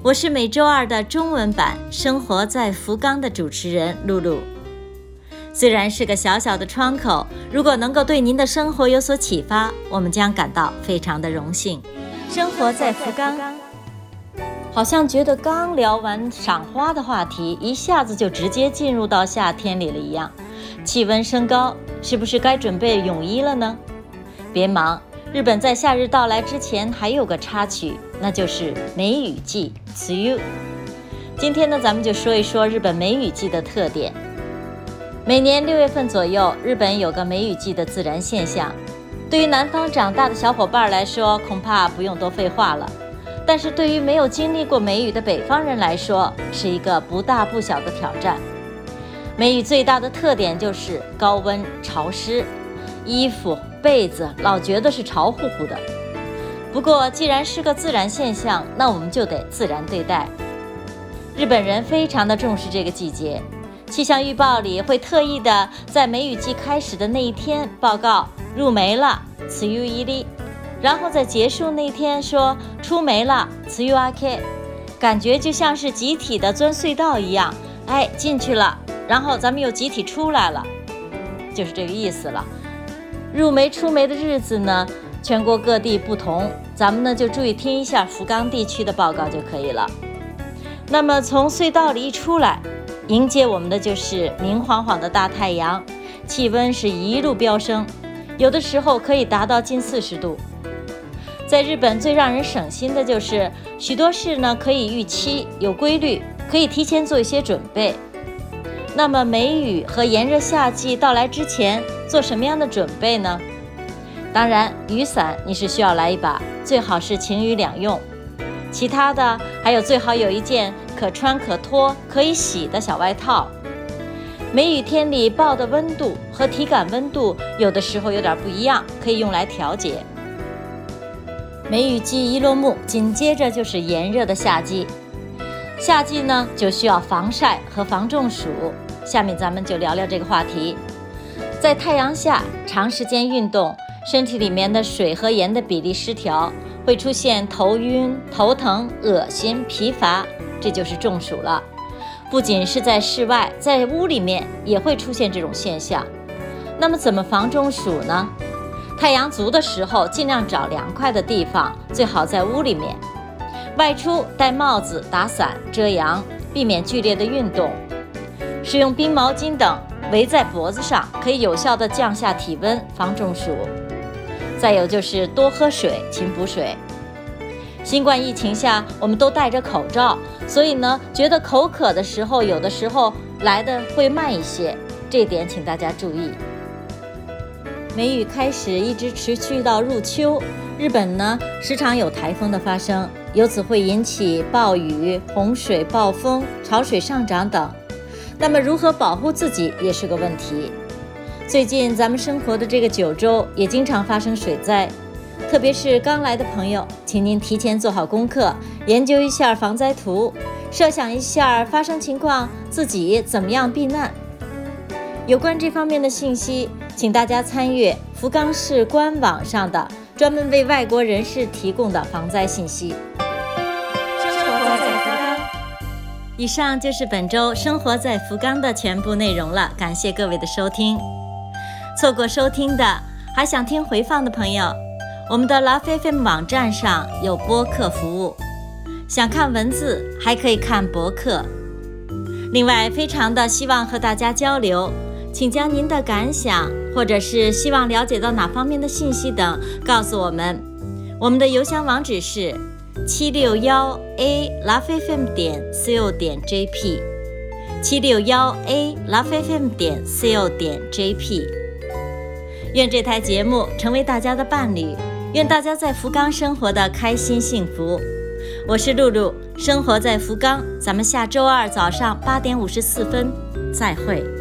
我是每周二的中文版《生活在福冈》的主持人露露。虽然是个小小的窗口，如果能够对您的生活有所启发，我们将感到非常的荣幸。生活在福冈，好像觉得刚聊完赏花的话题，一下子就直接进入到夏天里了一样。气温升高，是不是该准备泳衣了呢？别忙，日本在夏日到来之前还有个插曲，那就是梅雨季。See you。今天呢，咱们就说一说日本梅雨季的特点。每年六月份左右，日本有个梅雨季的自然现象。对于南方长大的小伙伴来说，恐怕不用多废话了。但是对于没有经历过梅雨的北方人来说，是一个不大不小的挑战。梅雨最大的特点就是高温潮湿，衣服被子老觉得是潮乎乎的。不过既然是个自然现象，那我们就得自然对待。日本人非常的重视这个季节。气象预报里会特意的在梅雨季开始的那一天报告入梅了，此雨一粒，然后在结束那天说出梅了，此雨阿 K，感觉就像是集体的钻隧道一样，哎进去了，然后咱们又集体出来了，就是这个意思了。入梅出梅的日子呢，全国各地不同，咱们呢就注意听一下福冈地区的报告就可以了。那么从隧道里一出来。迎接我们的就是明晃晃的大太阳，气温是一路飙升，有的时候可以达到近四十度。在日本最让人省心的就是许多事呢可以预期有规律，可以提前做一些准备。那么梅雨和炎热夏季到来之前做什么样的准备呢？当然，雨伞你是需要来一把，最好是晴雨两用。其他的还有最好有一件。可穿可脱可以洗的小外套。梅雨天里抱的温度和体感温度有的时候有点不一样，可以用来调节。梅雨季一落幕，紧接着就是炎热的夏季。夏季呢就需要防晒和防中暑。下面咱们就聊聊这个话题。在太阳下长时间运动，身体里面的水和盐的比例失调，会出现头晕、头疼、恶心、疲乏。这就是中暑了，不仅是在室外，在屋里面也会出现这种现象。那么怎么防中暑呢？太阳足的时候，尽量找凉快的地方，最好在屋里面。外出戴帽子、打伞遮阳，避免剧烈的运动。使用冰毛巾等围在脖子上，可以有效的降下体温，防中暑。再有就是多喝水，勤补水。新冠疫情下，我们都戴着口罩，所以呢，觉得口渴的时候，有的时候来的会慢一些，这点请大家注意。梅雨开始一直持续到入秋，日本呢时常有台风的发生，由此会引起暴雨、洪水、暴风、潮水上涨等。那么如何保护自己也是个问题。最近咱们生活的这个九州也经常发生水灾。特别是刚来的朋友，请您提前做好功课，研究一下防灾图，设想一下发生情况自己怎么样避难。有关这方面的信息，请大家参阅福冈市官网上的专门为外国人士提供的防灾信息。以上就是本周生活在福冈的全部内容了。感谢各位的收听。错过收听的，还想听回放的朋友。我们的 Love FM 网站上有播客服务，想看文字还可以看博客。另外，非常的希望和大家交流，请将您的感想或者是希望了解到哪方面的信息等告诉我们。我们的邮箱网址是七六幺 a Love FM 点 co 点 jp，七六幺 a Love FM 点 co 点 jp。愿这台节目成为大家的伴侣。愿大家在福冈生活的开心幸福。我是露露，生活在福冈，咱们下周二早上八点五十四分再会。